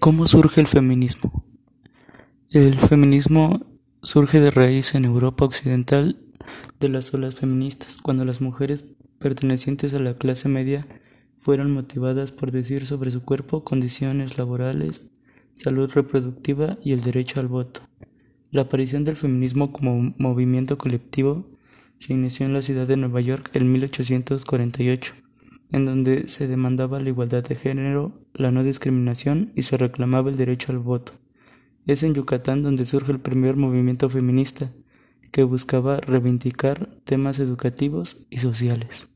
¿Cómo surge el feminismo? El feminismo surge de raíz en Europa occidental de las olas feministas, cuando las mujeres pertenecientes a la clase media fueron motivadas por decir sobre su cuerpo, condiciones laborales, salud reproductiva y el derecho al voto. La aparición del feminismo como movimiento colectivo se inició en la ciudad de Nueva York en 1848 en donde se demandaba la igualdad de género, la no discriminación y se reclamaba el derecho al voto. Es en Yucatán donde surge el primer movimiento feminista, que buscaba reivindicar temas educativos y sociales.